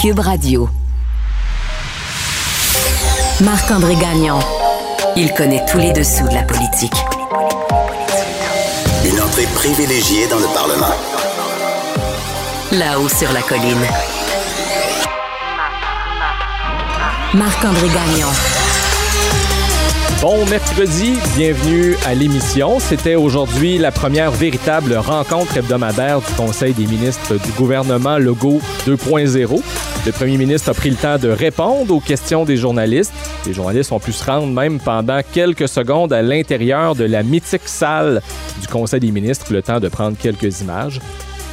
Cube Radio. Marc-André Gagnon. Il connaît tous les dessous de la politique. Une entrée privilégiée dans le Parlement. Là-haut sur la colline. Marc-André Gagnon. Bon mercredi, bienvenue à l'émission. C'était aujourd'hui la première véritable rencontre hebdomadaire du Conseil des ministres du gouvernement Legault 2.0. Le premier ministre a pris le temps de répondre aux questions des journalistes. Les journalistes ont pu se rendre même pendant quelques secondes à l'intérieur de la mythique salle du Conseil des ministres, le temps de prendre quelques images.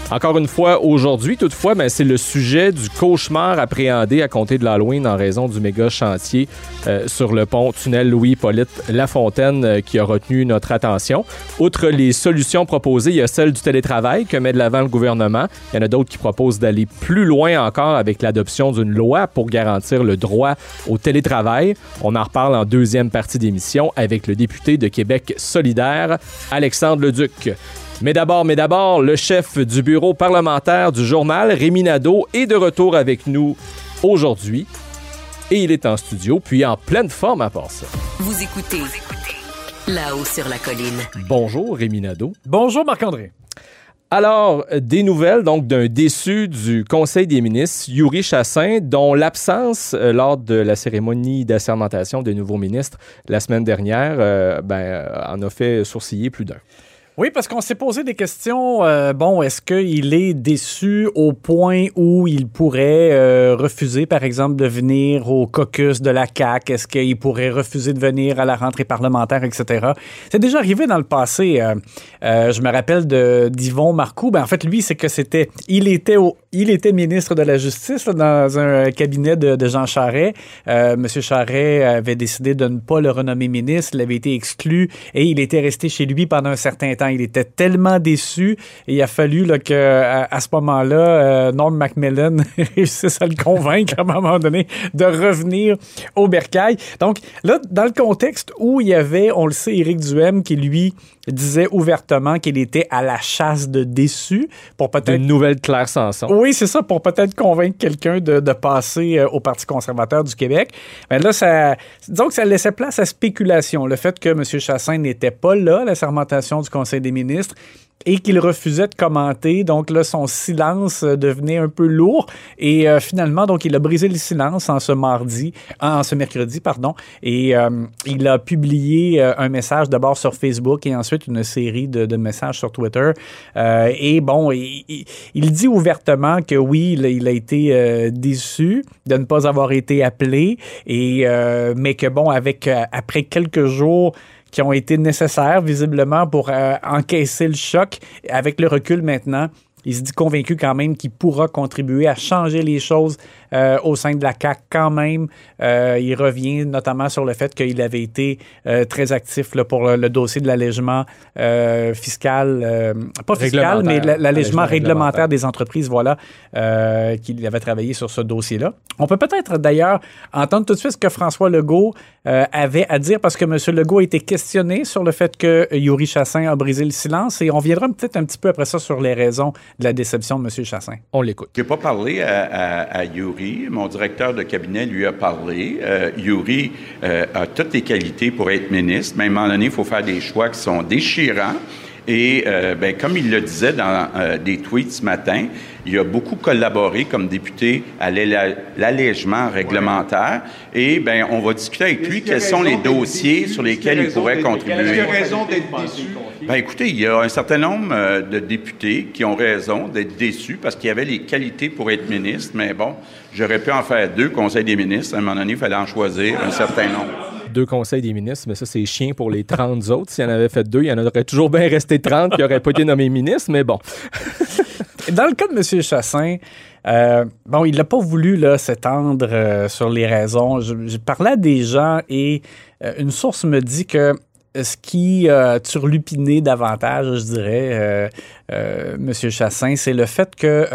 Encore une fois, aujourd'hui, toutefois, ben, c'est le sujet du cauchemar appréhendé à compter de l'Halloween en raison du méga chantier euh, sur le pont tunnel Louis-Polyte Lafontaine euh, qui a retenu notre attention. Outre les solutions proposées, il y a celle du télétravail que met de l'avant le gouvernement. Il y en a d'autres qui proposent d'aller plus loin encore avec l'adoption d'une loi pour garantir le droit au télétravail. On en reparle en deuxième partie d'émission avec le député de Québec solidaire, Alexandre Leduc. Mais d'abord, mais d'abord, le chef du bureau parlementaire du journal, Rémi Nadeau, est de retour avec nous aujourd'hui. Et il est en studio, puis en pleine forme à part ça. Vous écoutez là-haut sur la colline. Bonjour, Rémi Nadeau. Bonjour, Marc-André. Alors, des nouvelles donc d'un déçu du Conseil des ministres, Yuri Chassin, dont l'absence euh, lors de la cérémonie d'assermentation des nouveaux ministres la semaine dernière euh, ben, en a fait sourciller plus d'un. Oui, parce qu'on s'est posé des questions. euh, bon, est-ce qu'il est déçu au point où il pourrait euh, refuser, par exemple, de venir au caucus de la CAQ? Est-ce qu'il pourrait refuser de venir à la rentrée parlementaire, etc.? C'est déjà arrivé dans le passé. euh, euh, je me rappelle de d'Yvon Marcoux. Ben, en fait, lui, c'est que c'était... Il était au, il était ministre de la Justice dans un cabinet de, Jean Charest. Euh, Monsieur Charest avait décidé de ne pas le renommer ministre. Il avait été exclu et il était resté chez lui pendant un certain temps. Il était tellement déçu il a fallu là, que à, à ce moment-là, euh, Norm Macmillan réussisse à le convaincre à un moment donné de revenir au bercail. Donc là, dans le contexte où il y avait, on le sait, Éric Duhem qui lui disait ouvertement qu'il était à la chasse de déçus pour peut-être Une nouvelle Claire Sanson. oui, c'est ça, pour peut-être convaincre quelqu'un de, de passer euh, au Parti conservateur du Québec. Mais là, ça, disons que ça laissait place à spéculation. Le fait que M. Chassin n'était pas là à la sermentation du Conseil des ministres et qu'il refusait de commenter. Donc là, son silence euh, devenait un peu lourd. Et euh, finalement, donc, il a brisé le silence en ce mardi, en ce mercredi, pardon. Et euh, il a publié un message d'abord sur Facebook et ensuite une série de, messages sur Twitter. Et bon, il, dit ouvertement que oui, il, a- il a été déçu de ne pas avoir été appelé, et mais que bon, avec après quelques jours qui ont été nécessaires visiblement pour euh, encaisser le choc, avec le recul maintenant. Il se dit convaincu quand même qu'il pourra contribuer à changer les choses euh, au sein de la CAC quand même. Euh, il revient notamment sur le fait qu'il avait été euh, très actif là, pour le, le dossier de l'allègement euh, fiscal, euh, pas fiscal, mais l'allègement Allègement réglementaire réglementaire. des entreprises, voilà, euh, qu'il avait travaillé sur ce dossier-là. On peut peut-être d'ailleurs entendre tout de suite ce que François Legault euh, avait à dire parce que M. Legault a été questionné sur le fait que Yuri Chassin a brisé le silence et on viendra peut-être un petit peu après ça sur les raisons de la déception de M. Chassin. On l'écoute. Je n'ai pas parlé à, à- à Yuri. Mon directeur de cabinet lui a parlé. Euh, Yuri euh, a toutes les qualités pour être ministre, mais à un moment donné, il faut faire des choix qui sont déchirants. Et euh, ben, comme il le disait dans des tweets ce matin, il a beaucoup collaboré comme député à l'allègement réglementaire. Et ben, on va discuter avec lui quels sont les dossiers sur lesquels il pourrait contribuer? raison d'être déçu? Ben écoutez, il y a un certain nombre euh, de députés qui ont raison d'être déçus parce qu'il y avait les qualités pour être ministre, mais bon, j'aurais pu en faire deux conseils des ministres. À un moment donné, il fallait en choisir un certain nombre. Deux conseils des ministres, mais ça, c'est chien pour les 30 autres. S'il y en avait fait deux, il y en aurait toujours bien resté 30 qui n'auraient pas été nommés ministres, mais bon. Dans le cas de M. Chassin, euh, bon, il n'a pas voulu s'étendre euh, sur les raisons. Je, parlais à des gens et euh, une source me dit que ce qui a turlupiné davantage, je dirais, M. Chassin, c'est le fait que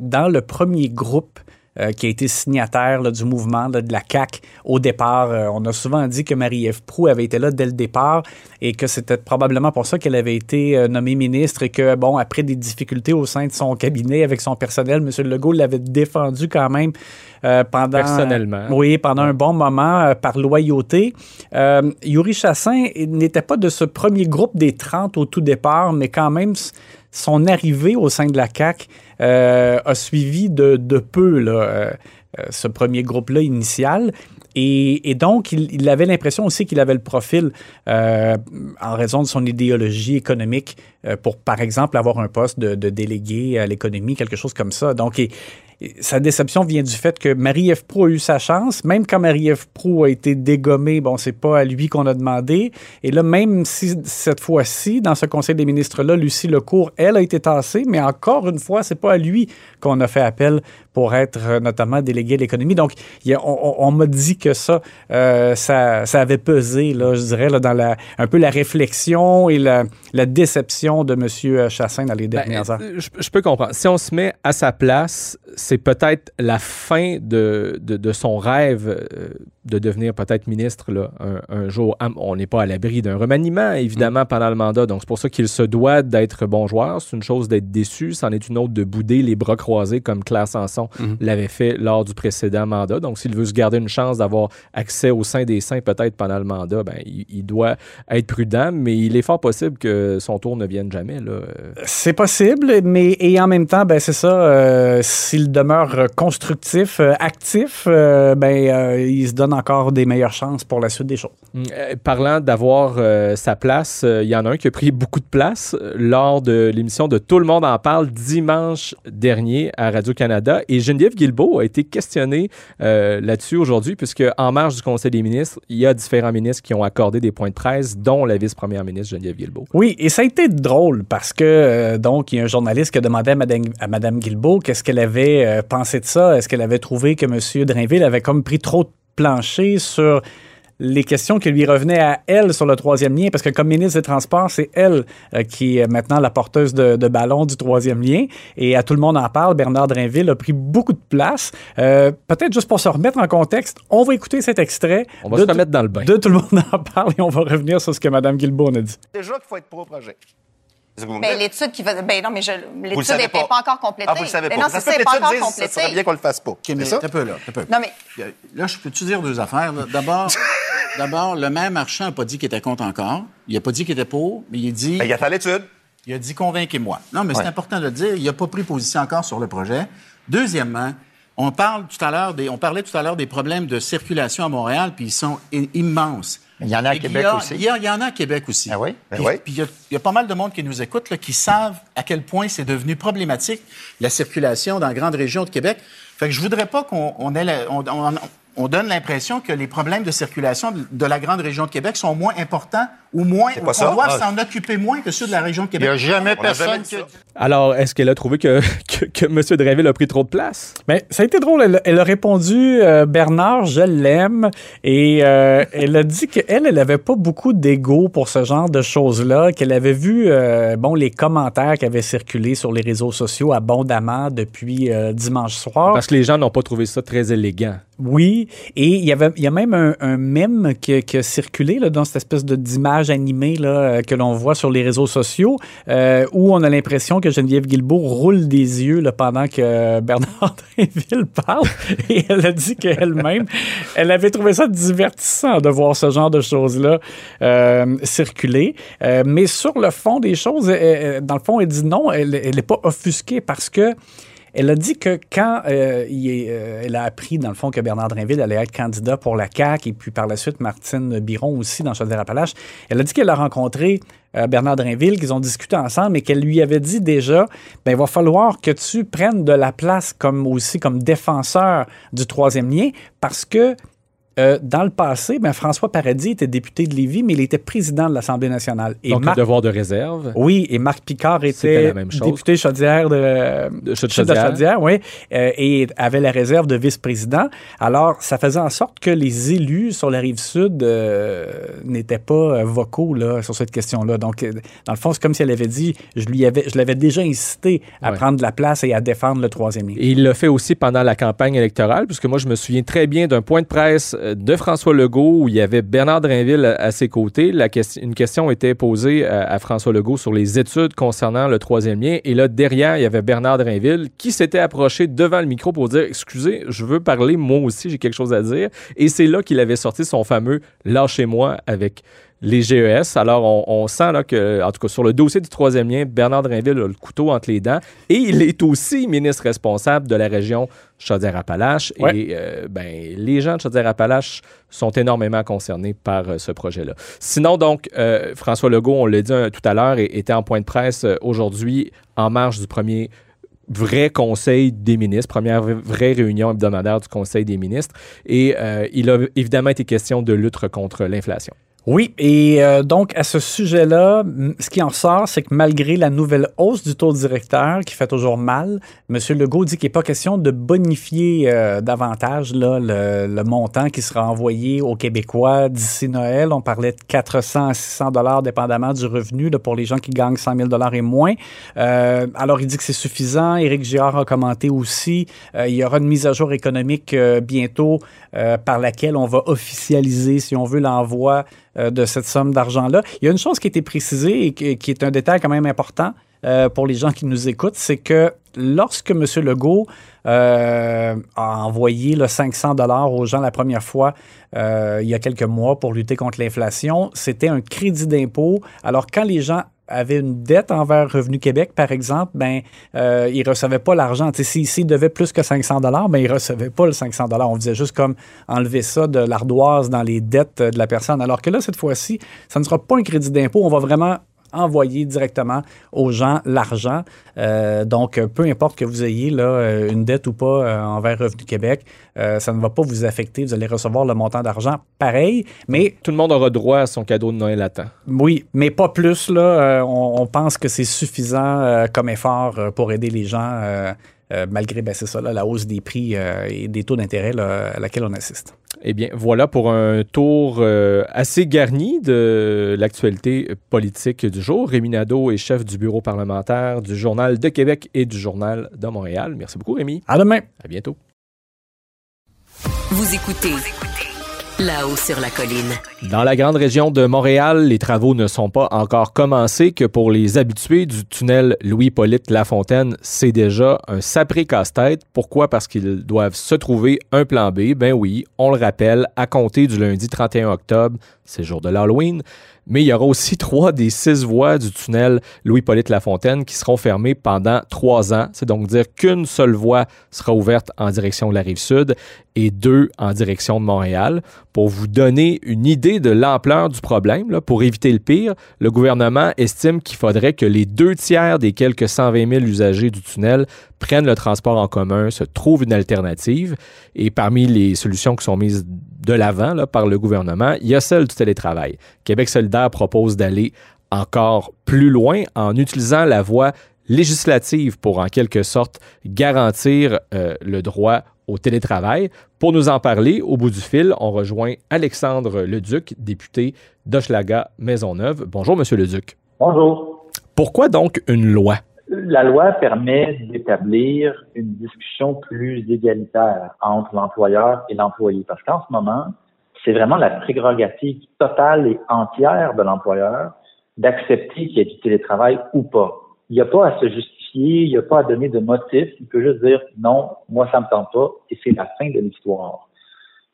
dans le premier groupe euh, qui a été signataire là, du mouvement là, de la CAQ au départ. Euh, on a souvent dit que Marie-Ève Proux avait été là dès le départ et que c'était probablement pour ça qu'elle avait été euh, nommée ministre et que, bon, après des difficultés au sein de son cabinet avec son personnel, M. Legault l'avait défendu quand même pendant... Personnellement. oui, pendant un bon moment par loyauté. Yuri Chassin n'était pas de ce premier groupe des 30 au tout départ, mais quand même son arrivée au sein de la CAQ a suivi de, peu là, euh, euh, ce premier groupe-là initial. Et, donc, il, avait l'impression aussi qu'il avait le profil, en raison de son idéologie économique, pour, par exemple, avoir un poste de, de délégué à l'économie, quelque chose comme ça. Donc, sa déception vient du fait que Marie-Ève Proux a eu sa chance. Même quand Marie-Ève Proux a été dégommée, bon, c'est pas à lui qu'on a demandé. Et là, même si cette fois-ci, dans ce Conseil des ministres-là, Lucie Lecourt, elle a été tassée, mais encore une fois, c'est pas à lui qu'on a fait appel pour être euh, notamment délégué à l'économie. Donc, on, m'a dit que ça, euh, ça, ça, avait pesé, là, je dirais, là, dans la, un peu la réflexion et la, la déception de M. Chassin dans les ben, dernières heures. Je, je, peux comprendre. Si on se met à sa place, c'est peut-être la fin de, de, son rêve euh, de devenir peut-être ministre là, un, jour. On n'est pas à l'abri d'un remaniement, évidemment, mm. pendant le mandat. Donc, c'est pour ça qu'il se doit d'être bon joueur. C'est une chose d'être déçu. C'en est une autre de bouder les bras croisés comme Claire Sanson mm-hmm. l'avait fait lors du précédent mandat. Donc, s'il veut se garder une chance d'avoir accès au sein des saints peut-être pendant le mandat, ben, il, doit être prudent. Mais il est fort possible que son tour ne vienne jamais. C'est possible, mais et en même temps, ben, c'est ça. Euh, s'il demeure constructif, euh, actif, euh, ben, il se donne encore des meilleures chances pour la suite des choses. Mm, euh, parlant d'avoir euh, sa place, il y en a un qui a pris beaucoup de place euh, lors de l'émission de Tout le monde en parle dimanche dernier à Radio-Canada. Et Geneviève Guilbeault a été questionnée là-dessus aujourd'hui, puisque en marge du Conseil des ministres, il y a différents ministres qui ont accordé des points de presse, dont la vice-première ministre Geneviève Guilbeault. Oui, et ça a été drôle parce que, donc, il y a un journaliste qui a demandé à Mme, à Madame Guilbeault qu'est-ce qu'elle avait pensé de ça. Est-ce qu'elle avait trouvé que M. Drainville avait comme pris trop de plancher sur les questions qui lui revenaient à elle sur le troisième lien, parce que comme ministre des Transports, c'est elle euh, qui est maintenant la porteuse de, ballon du troisième lien. Et à tout le monde en parle, Bernard Drinville a pris beaucoup de place. Euh, peut-être juste pour se remettre en contexte, on va écouter cet extrait. On va se remettre dans le bain. De tout le monde en parle et on va revenir sur ce que Mme Guilbault a dit. Déjà qu'il faut être pro-projet. Mais l'étude qui va. Ben non, mais l'étude n'est pas. encore complétée. Ah, vous le savez pas. Mais non, c'est pas encore complété. Ça serait bien qu'on le fasse pas. OK, mais ça? un peu là. Un peu. Non, mais. Là, je peux-tu dire deux affaires? D'abord, d'abord, le maire Marchand n'a pas dit qu'il était contre encore. Il n'a pas dit qu'il était pour, mais il a dit. Ben, il a fait l'étude. Il a dit convainquez-moi. Non, mais c'est important de le dire. Il n'a pas pris position encore sur le projet. Deuxièmement, on, parle tout à l'heure des, on parlait tout à l'heure des problèmes de circulation à Montréal, puis ils sont immenses. Il y en a à Québec aussi. Il y, en a à Québec aussi. Ah oui? Ben puis, il, y a, pas mal de monde qui nous écoute, là, qui savent à quel point c'est devenu problématique, la circulation dans la grande région de Québec. Fait que je voudrais pas qu'on on ait on, on donne l'impression que les problèmes de circulation de la grande région de Québec sont moins importants ou moins, on doit ah. s'en occuper moins que ceux de la région de Québec. Il n'y a jamais personne qui Alors, est-ce qu'elle a trouvé que, que, M. Dreville a pris trop de place? Mais ça a été drôle. Elle, a répondu euh, Bernard, je l'aime. Et euh, elle a dit qu'elle, elle n'avait pas beaucoup d'ego pour ce genre de choses-là, qu'elle avait vu euh, bon, les commentaires qui avaient circulé sur les réseaux sociaux abondamment depuis dimanche soir. Parce que les gens n'ont pas trouvé ça très élégant. Oui, et il y avait, il y a même un, un mème qui, qui, a circulé là, dans cette espèce de d'image animée là, euh, que l'on voit sur les réseaux sociaux, euh, où on a l'impression que Geneviève Guilbeault roule des yeux là, pendant que Bernard Drinville parle, et elle a dit qu'elle-même, elle avait trouvé ça divertissant de voir ce genre de choses-là euh, circuler. Euh, mais sur le fond des choses, dans le fond, elle dit non, elle n'est pas offusquée parce que elle a dit que quand euh, euh, elle a appris, dans le fond, que Bernard Drinville allait être candidat pour la CAQ et puis par la suite Martine Biron aussi dans Chaudière-Appalaches, elle a dit qu'elle a rencontré euh, Bernard Drinville, qu'ils ont discuté ensemble et qu'elle lui avait dit déjà, ben, il va falloir que tu prennes de la place comme aussi comme défenseur du troisième lien parce que Euh, dans le passé, ben, François Paradis était député de Lévis, mais il était président de l'Assemblée nationale. Et Donc, Marc... devoir de réserve. Oui, et Marc Picard était député Chaudière de, de Chaudière, Chaudière oui, euh, et avait la réserve de vice-président. Alors, ça faisait en sorte que les élus sur la rive sud euh, n'étaient pas vocaux là, sur cette question-là. Donc, dans le fond, c'est comme si elle avait dit, je lui avais, je l'avais déjà incité à ouais. prendre de la place et à défendre le troisième lien. Et il l'a fait aussi pendant la campagne électorale, puisque moi, je me souviens très bien d'un point de presse de François Legault où il y avait Bernard Drinville à, ses côtés. Une question était posée à, à, François Legault sur les études concernant le troisième lien. Et là, derrière, il y avait Bernard Drinville qui s'était approché devant le micro pour dire Excusez, je veux parler, moi aussi, j'ai quelque chose à dire. Et c'est là qu'il avait sorti son fameux Lâchez-moi avec les GES. Alors, on, on, sent là que, en tout cas, sur le dossier du troisième lien, Bernard Drinville a le couteau entre les dents et il est aussi ministre responsable de la région Chaudière-Appalaches. Ouais. Et euh, ben, les gens de Chaudière-Appalaches sont énormément concernés par euh, ce projet-là. Sinon, donc, euh, François Legault, on l'a dit tout à l'heure, était en point de presse aujourd'hui en marge du premier vrai conseil des ministres, première vraie réunion hebdomadaire du conseil des ministres. Et euh, il a évidemment été question de lutte contre l'inflation. Oui, et euh, donc à ce sujet-là, ce qui en sort, c'est que malgré la nouvelle hausse du taux directeur qui fait toujours mal, M. Legault dit qu'il n'est pas question de bonifier euh, davantage le, montant qui sera envoyé aux Québécois d'ici Noël. On parlait de 400 à 600 dollars dépendamment du revenu là, pour les gens qui gagnent 100 000 dollars et moins. Euh, alors il dit que c'est suffisant. Éric Girard a commenté aussi. Il y aura une mise à jour économique bientôt par laquelle on va officialiser, si on veut, l'envoi de cette somme d'argent-là. Il y a une chose qui a été précisée et qui est un détail quand même important euh, pour les gens qui nous écoutent, c'est que lorsque M. Legault euh, a envoyé le 500 dollars aux gens la première fois euh, il y a quelques mois pour lutter contre l'inflation, c'était un crédit d'impôt. Alors quand les gens avaient une dette envers Revenu Québec, par exemple, ben, euh, ils ne recevaient pas l'argent. S'ils si, devaient plus que 500 dollars, ben, ils ne recevaient pas le 500 dollars. On faisait juste comme enlever ça de l'ardoise dans les dettes de la personne. Alors que là, cette fois-ci, ça ne sera pas un crédit d'impôt. On va vraiment envoyer directement aux gens l'argent. Euh, donc, peu importe que vous ayez là, une dette ou pas euh, envers Revenu Québec, euh, ça ne va pas vous affecter. Vous allez recevoir le montant d'argent pareil, mais... Tout le monde aura droit à son cadeau de Noël à temps. Oui, mais pas plus. Là, on, on, pense que c'est suffisant comme effort pour aider les gens, malgré, ben, c'est ça, là, la hausse des prix et des taux d'intérêt à laquelle on assiste. Eh bien, voilà pour un tour euh, assez garni de l'actualité politique du jour. Rémi Nadeau est chef du bureau parlementaire du Journal de Québec et du Journal de Montréal. Merci beaucoup, Rémi. À demain. À bientôt. Vous écoutez Dans la grande région de Montréal, les travaux ne sont pas encore commencés que pour les habitués du tunnel Louis-Polyte Lafontaine, c'est déjà un sapré casse-tête. Pourquoi? Parce qu'ils doivent se trouver un plan B. Ben oui, on le rappelle, à compter du lundi 31 octobre, c'est jour de l'Halloween, mais il y aura aussi trois des six voies du tunnel Louis-Polyte Lafontaine qui seront fermées pendant trois ans. C'est donc dire qu'une seule voie sera ouverte en direction de la rive sud et deux en direction de Montréal. Pour vous donner une idée de l'ampleur du problème, pour éviter le pire, le gouvernement estime qu'il faudrait que les deux tiers des quelques 120 000 usagers du tunnel prennent le transport en commun, se trouvent une alternative. Et parmi les solutions qui sont mises de l'avant par le gouvernement, il y a celle du télétravail. Québec solidaire propose d'aller encore plus loin en utilisant la voie législative pour en quelque sorte garantir euh, le droit au télétravail. Pour nous en parler, au bout du fil, on rejoint Alexandre Leduc, député d'Hochelaga Maisonneuve. Bonjour, Monsieur Leduc. Bonjour. Pourquoi donc une loi? La loi permet d'établir une discussion plus égalitaire entre l'employeur et l'employé. Parce qu'en ce moment, c'est vraiment la prérogative totale et entière de l'employeur d'accepter qu'il y ait du télétravail ou pas. Il n'y a pas à se justifier, il n'y a pas à donner de motif. Il peut juste dire non, moi ça me tente pas et c'est la fin de l'histoire.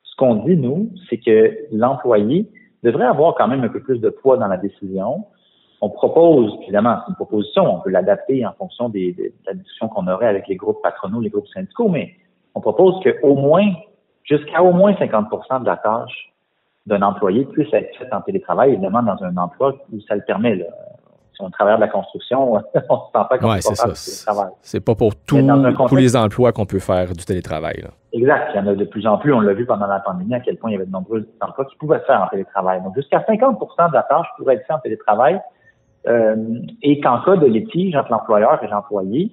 Ce qu'on dit, nous, c'est que l'employé devrait avoir quand même un peu plus de poids dans la décision. On propose, évidemment, c'est une proposition, on peut l'adapter en fonction des, de la discussion qu'on aurait avec les groupes patronaux, les groupes syndicaux, mais on propose qu'au moins, jusqu'à au moins 50% de la tâche d'un employé puisse être faite en télétravail, évidemment dans un emploi où ça le permet. Là. si on travaille de la construction, on ne se sent pas qu'on Ouais, peut faire du télétravail. C'est pas pour tous les emplois qu'on peut faire du télétravail. là. Exact. Il y en a de plus en plus. On l'a vu pendant la pandémie à quel point il y avait de nombreux emplois qui pouvaient se faire en télétravail. Donc, jusqu'à 50% de la tâche pourrait être faite en télétravail. Euh, et qu'en cas de litige entre l'employeur et l'employé,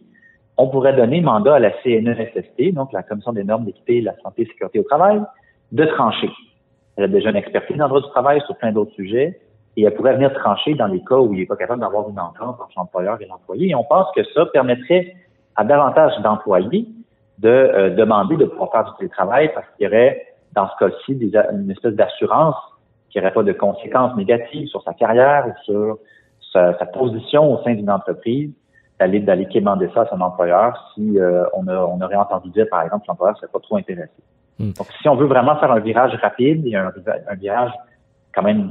on pourrait donner mandat à la CNESST, donc la Commission des normes d'équité, de la santé et sécurité au travail, de trancher. Elle a déjà une expertise dans le droit du travail sur plein d'autres sujets et elle pourrait venir trancher dans les cas où il n'est pas capable d'avoir une entente entre l'employeur et l'employé. Et on pense que ça permettrait à davantage d'employés de euh, demander de pouvoir faire du télétravail parce qu'il y aurait, dans ce cas-ci, une espèce d'assurance qui n'aurait pas de conséquences négatives sur sa carrière ou sur sa, sa position au sein d'une entreprise, d'aller d'aller quémander ça à son employeur si euh, on, a- on aurait entendu dire, par exemple, que l'employeur ne serait pas trop intéressé. Hmm. Donc, si on veut vraiment faire un virage rapide et un, un virage quand même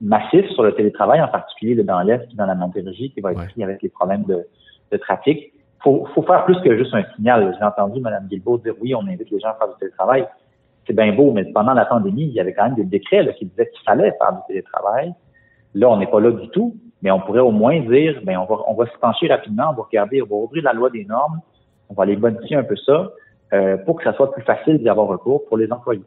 massif sur le télétravail, en particulier dans l'Est et dans la Montérégie, qui va être Ouais. pris avec les problèmes de, de trafic, faut, faut faire plus que juste un signal. J'ai entendu Mme Guilbeault dire oui, on invite les gens à faire du télétravail. C'est bien beau, mais pendant la pandémie, il y avait quand même des décrets là, qui disaient qu'il fallait faire du télétravail. Là, on n'est pas là du tout, mais on pourrait au moins dire, ben on va, on va se pencher rapidement, on va regarder, on va ouvrir la loi des normes, on va aller modifier un peu ça euh, pour que ça soit plus facile d'y avoir recours pour les employés.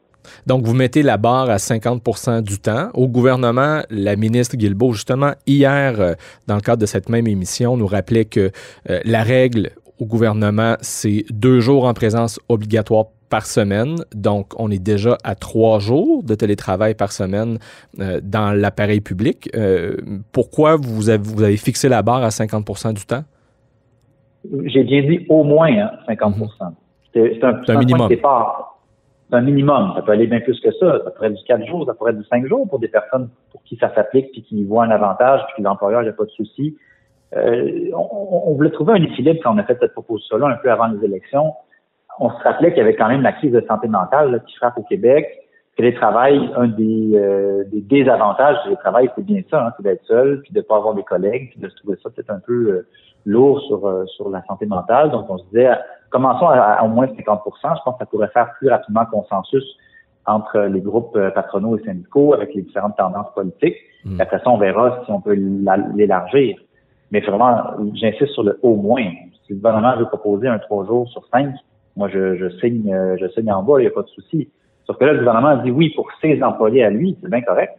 Donc, vous mettez la barre à 50% du temps. Au gouvernement, la ministre Guilbeault, justement, hier, euh, dans le cadre de cette même émission, nous rappelait que euh, la règle au gouvernement, c'est deux jours en présence obligatoire par semaine. Donc, on est déjà à trois jours de télétravail par semaine euh, dans l'appareil public. Euh, pourquoi vous avez, vous avez fixé la barre à 50% du temps? J'ai bien dit au moins hein, 50 C'est c'est un, C'est un point minimum. de départ. C'est un minimum. Ça peut aller bien plus que ça. Ça pourrait être du 4 jours, ça pourrait être du 5 jours pour des personnes pour qui ça s'applique puis qui voient un avantage puis que l'employeur n'a pas de souci. Euh, on, on voulait trouver un équilibre quand on a fait cette proposition-là un peu avant les élections. On se rappelait qu'il y avait quand même la crise de santé mentale là, qui frappe au Québec. Télétravail, un des, euh, des désavantages du télétravail, c'est bien ça, hein, c'est d'être seul, puis de ne pas avoir des collègues, puis de se trouver ça peut-être un peu euh, lourd sur, euh, sur la santé mentale. Donc, on se disait, commençons à, à au moins 50% Je pense que ça pourrait faire plus rapidement consensus entre les groupes euh, patronaux et syndicaux avec les différentes tendances politiques. Mm. Puis Après ça, on verra si on peut la- l'élargir. Mais vraiment, j'insiste sur le au moins. Si le gouvernement veut proposer un trois jours sur cinq, moi, je, je signe, euh, je signe en bas, il n'y a pas de souci. Sauf que là, le gouvernement dit oui pour ses employés à lui, c'est bien correct.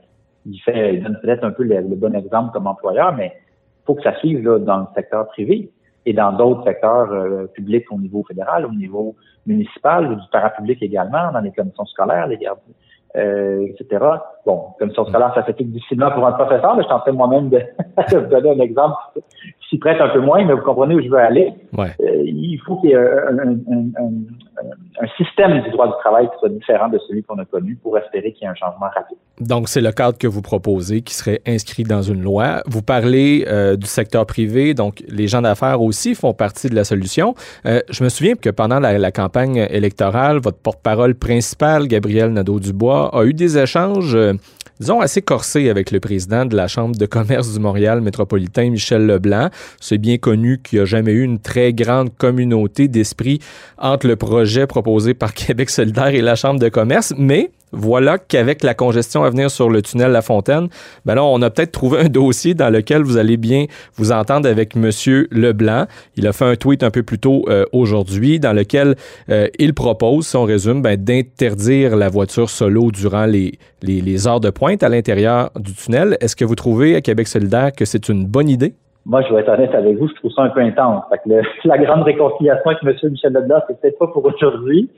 Il fait, il donne peut-être un peu le, le bon exemple comme employeur, mais il faut que ça suive là, dans le secteur privé et dans d'autres secteurs euh, publics au niveau fédéral, au niveau municipal, ou du parapublic également, dans les commissions scolaires, les gardiens, euh, etc. Bon, commission scolaire, ça s'applique difficilement pour un professeur, mais je tentais moi-même de, de vous donner un exemple qui s'y prête un peu moins, mais vous comprenez où je veux aller. Ouais. Euh, il faut qu'il y ait un, un- un- un- système du droit du travail qui soit différent de celui qu'on a connu pour espérer qu'il y ait un changement rapide. Donc, c'est le cadre que vous proposez qui serait inscrit dans une loi. Vous parlez euh, du secteur privé, donc les gens d'affaires aussi font partie de la solution. Euh, je me souviens que pendant la, la campagne électorale, votre porte-parole principal, Gabriel Nadeau-Dubois, a eu des échanges, euh, disons, assez corsés avec le président de la Chambre de commerce du Montréal métropolitain, Michel Leblanc. C'est bien connu qu'il n'y a jamais eu une très grande communauté d'esprit entre le projet proposé par Québec solidaire et la Chambre de commerce, mais voilà qu'avec la congestion à venir sur le tunnel La Fontaine, ben là, on a peut-être trouvé un dossier dans lequel vous allez bien vous entendre avec M. Leblanc. Il a fait un tweet un peu plus tôt euh, aujourd'hui dans lequel euh, il propose, si on résume, ben, d'interdire la voiture solo durant les, les, heures de pointe à l'intérieur du tunnel. Est-ce que vous trouvez à Québec solidaire que c'est une bonne idée? Moi, je vais être honnête avec vous, je trouve ça un peu intense. La grande réconciliation avec M. Michel Leblanc, c'est peut-être pas pour aujourd'hui.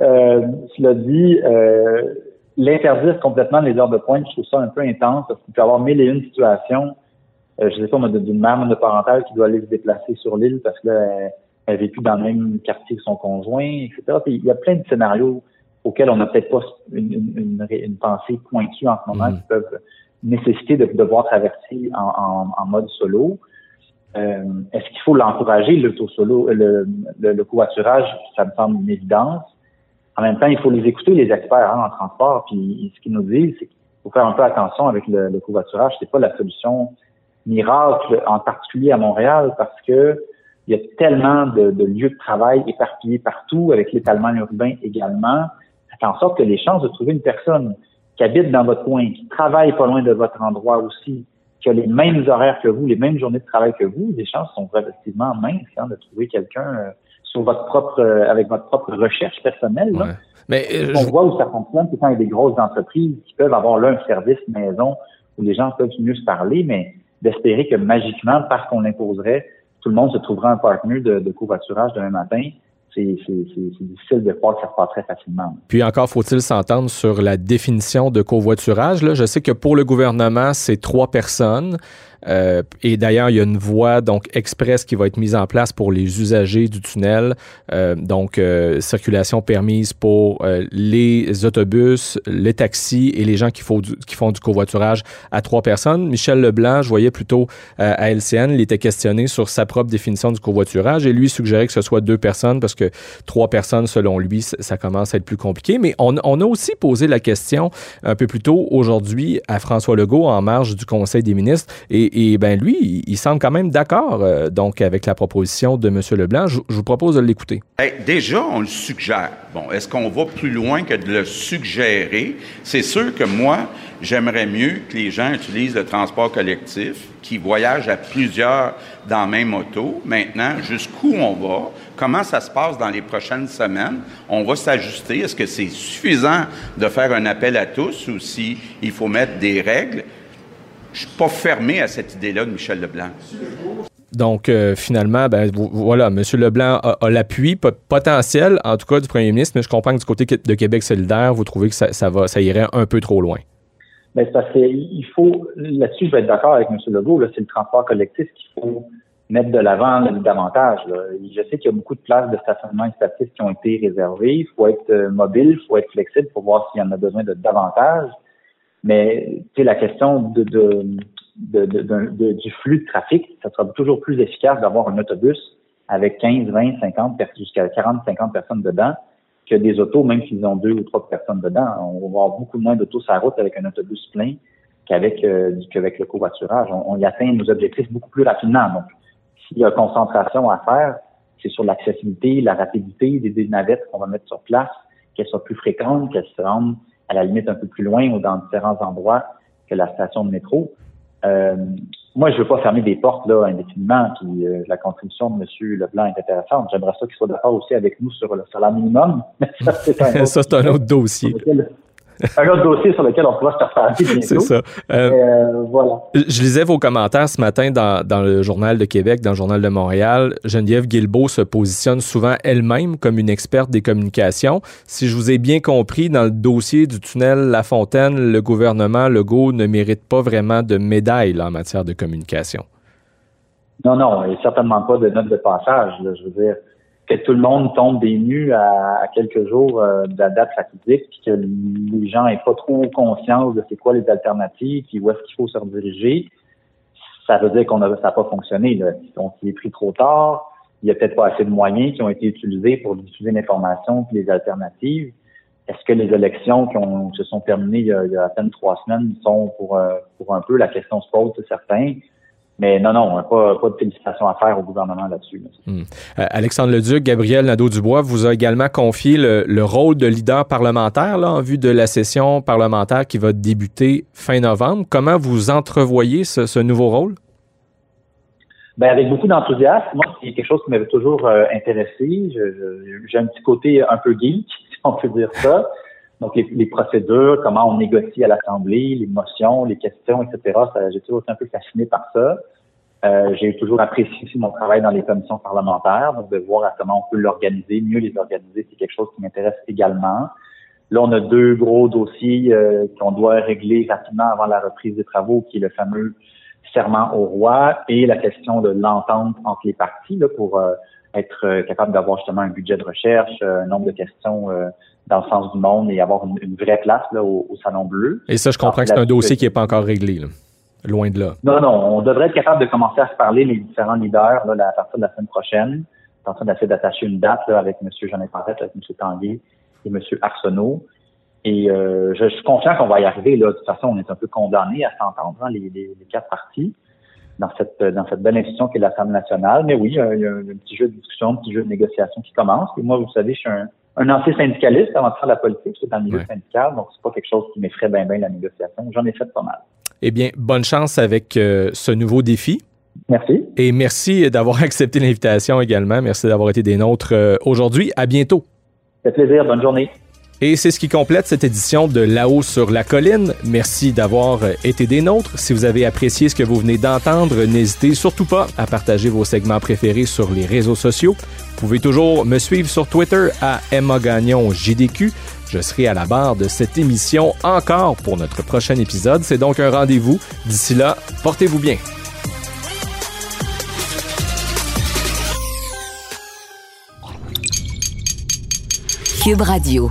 Euh, cela dit, euh, l'interdire complètement les heures de pointe, je trouve ça un peu intense parce qu'il peut y avoir mille et une situations. Euh, je sais pas, d'une mère monoparentale qui doit aller se déplacer sur l'île parce que là, elle, vécu dans le même quartier que son conjoint, etc. Il y a plein de scénarios auxquels on n'a peut-être pas une, une, une, pensée pointue en ce moment Mhm. qui peuvent nécessiter de devoir traverser en, en, en mode solo. Euh, Est-ce qu'il faut l'encourager, l'auto-solo, le, le, le covoiturage? Ça me semble une évidence. En même temps, il faut les écouter, les experts hein, en transport. Puis ce qu'ils nous disent, c'est qu'il faut faire un peu attention avec le, le covoiturage. C'est pas la solution miracle, en particulier à Montréal, parce que il y a tellement de, de lieux de travail éparpillés partout, avec l'étalement urbain également. Ça fait en sorte que les chances de trouver une personne qui habite dans votre coin, qui travaille pas loin de votre endroit aussi, qui a les mêmes horaires que vous, les mêmes journées de travail que vous, les chances sont relativement minces hein, de trouver quelqu'un euh, sur votre propre, euh, avec votre propre recherche personnelle. Là. Mais euh, On je- voit où ça fonctionne, c'est quand il y a des grosses entreprises qui peuvent avoir là un service maison où les gens peuvent mieux se parler, mais d'espérer que magiquement, parce qu'on l'imposerait, tout le monde se trouvera un partenaire de, de covoiturage demain matin, c'est c'est- c'est- c'est difficile de croire que ça se passerait facilement. Puis encore faut-il s'entendre sur la définition de covoiturage. Là. Je sais que pour le gouvernement, c'est trois personnes. Euh, et d'ailleurs, il y a une voie donc express qui va être mise en place pour les usagers du tunnel. Euh, donc, euh, circulation permise pour les autobus, les taxis et les gens qui font, du, covoiturage à trois personnes. Michel Leblanc, je voyais plutôt à LCN, il était questionné sur sa propre définition du covoiturage et lui suggérait que ce soit deux personnes parce que trois personnes, selon lui, ça ça commence à être plus compliqué. Mais on, on a aussi posé la question un peu plus tôt aujourd'hui à François Legault en marge du Conseil des ministres. Et, et ben lui, il, semble quand même d'accord euh, donc avec la proposition de M. Leblanc. Je, vous propose de l'écouter. Déjà, on le suggère. Bon, est-ce qu'on va plus loin que de le suggérer? C'est sûr que moi, j'aimerais mieux que les gens utilisent le transport collectif, qui voyagent à plusieurs dans la même auto. Maintenant, jusqu'où on va? Comment ça se passe dans les prochaines semaines? On va s'ajuster. Est-ce que c'est suffisant de faire un appel à tous ou si il faut mettre des règles? Je suis pas fermé à cette idée-là de Michel Leblanc. Donc, euh, finalement, ben, vo- voilà, M. Leblanc a, a l'appui po- potentiel, en tout cas, du premier ministre, mais je comprends que du côté de Québec solidaire, vous trouvez que ça, ça va, ça irait un peu trop loin. Ben, c'est parce qu'il faut, là-dessus, je vais être d'accord avec M. Legault, là, c'est le transport collectif qu'il faut mettre de l'avant là, davantage. Là. Je sais qu'il y a beaucoup de places de stationnement et statifs qui ont été réservées. Il faut être euh, mobile, il faut être flexible pour voir s'il y en a besoin de davantage. Mais la question de, de, de, de- du flux de trafic, ça sera toujours plus efficace d'avoir un autobus avec 15, 20, 50, per- jusqu'à 40, 50 personnes dedans que des autos, même s'ils ont deux ou trois personnes dedans. On va avoir beaucoup moins d'autos sur la route avec un autobus plein qu'avec euh, le covoiturage. On, on y atteint nos objectifs beaucoup plus rapidement. Donc, s'il y a concentration à faire, c'est sur l'accessibilité, la rapidité des, des navettes qu'on va mettre sur place, qu'elles soient plus fréquentes, qu'elles se rendent à la limite un peu plus loin ou dans différents endroits que la station de métro. Euh, moi, je veux pas fermer des portes là indéfiniment. Puis euh, la contribution de M. Leblanc est intéressante. J'aimerais ça qu'il soit d'accord aussi avec nous sur le salaire minimum. Mais ça, c'est un autre, ça, c'est un autre dossier. sur lequel- un autre dossier sur lequel on pourra se reparler bientôt. C'est ça. Euh, Euh, voilà. Je lisais vos commentaires ce matin dans, dans le Journal de Québec, dans le Journal de Montréal. Geneviève Guilbeault se positionne souvent elle-même comme une experte des communications. Si je vous ai bien compris, dans le dossier du tunnel La Fontaine, le gouvernement Legault ne mérite pas vraiment de médaille là, en matière de communication. Non, non, et certainement pas de note de passage. là. je veux dire que tout le monde tombe des nues à, à quelques jours euh, de la date fatidique, puis que les gens n'aient pas trop conscience de c'est quoi les alternatives, puis où est-ce qu'il faut se rediriger. Ça veut dire qu'on a, ça n'a pas fonctionné. Là. On est pris trop tard. Il n'y a peut-être pas assez de moyens qui ont été utilisés pour diffuser l'information puis les alternatives. Est-ce que les élections qui ont, se sont terminées il y, a, il y a à peine trois semaines sont pour, euh, pour un peu la question se pose, c'est certain. Mais non, non, pas, pas de félicitations à faire au gouvernement là-dessus. là. Euh, Alexandre Leduc, Gabriel Nadeau-Dubois vous a également confié le, le rôle de leader parlementaire là, en vue de la session parlementaire qui va débuter fin novembre. Comment vous entrevoyez ce, ce nouveau rôle? Ben, avec beaucoup d'enthousiasme. Moi, c'est quelque chose qui m'avait toujours euh, intéressé. J'ai un petit côté un peu geek, si on peut dire ça. Donc, les, les procédures, comment on négocie à l'Assemblée, les motions, les questions, etc. J'ai toujours été un peu fasciné par ça. Euh, J'ai toujours apprécié aussi mon travail dans les commissions parlementaires, donc de voir à comment on peut l'organiser, mieux les organiser, c'est quelque chose qui m'intéresse également. Là, on a deux gros dossiers euh, qu'on doit régler rapidement avant la reprise des travaux, qui est le fameux serment au roi et la question de l'entente entre les partis là, pour euh, être euh, capable d'avoir justement un budget de recherche, euh, un nombre de questions euh, dans le sens du monde et avoir une, une vraie place là, au, au Salon Bleu. Et ça, je comprends Alors, que c'est un dossier qui n'est pas encore réglé. là. Loin de là. Non, non, on devrait être capable de commencer à se parler, les différents leaders, là, à partir de la semaine prochaine. Je en train d'essayer d'attacher une date là, avec M. Jean Parrette, avec M. Tanguay et M. Arsenault. Et euh, je, je suis confiant qu'on va y arriver. Là. De toute façon, on est un peu condamnés à s'entendre, hein, les, les, les quatre partis, dans cette, dans cette belle institution qui est l'Assemblée nationale. Mais oui, il y, a, il y a un petit jeu de discussion, un petit jeu de négociation qui commence. Et moi, vous savez, je suis un, un ancien syndicaliste avant de faire la politique. Suis dans le milieu Ouais. syndical, donc c'est pas quelque chose qui m'effraie bien bien la négociation. J'en ai fait pas mal. Eh bien, bonne chance avec euh, ce nouveau défi. Merci. Et merci d'avoir accepté l'invitation également. Merci d'avoir été des nôtres euh, aujourd'hui. À bientôt. Ça fait plaisir. Bonne journée. Et c'est ce qui complète cette édition de Là-haut sur la colline. Merci d'avoir euh, été des nôtres. Si vous avez apprécié ce que vous venez d'entendre, n'hésitez surtout pas à partager vos segments préférés sur les réseaux sociaux. Vous pouvez toujours me suivre sur Twitter à Emma Gagnon JDQ. Je serai à la barre de cette émission encore pour notre prochain épisode. C'est donc un rendez-vous. D'ici là, portez-vous bien. Cube Radio.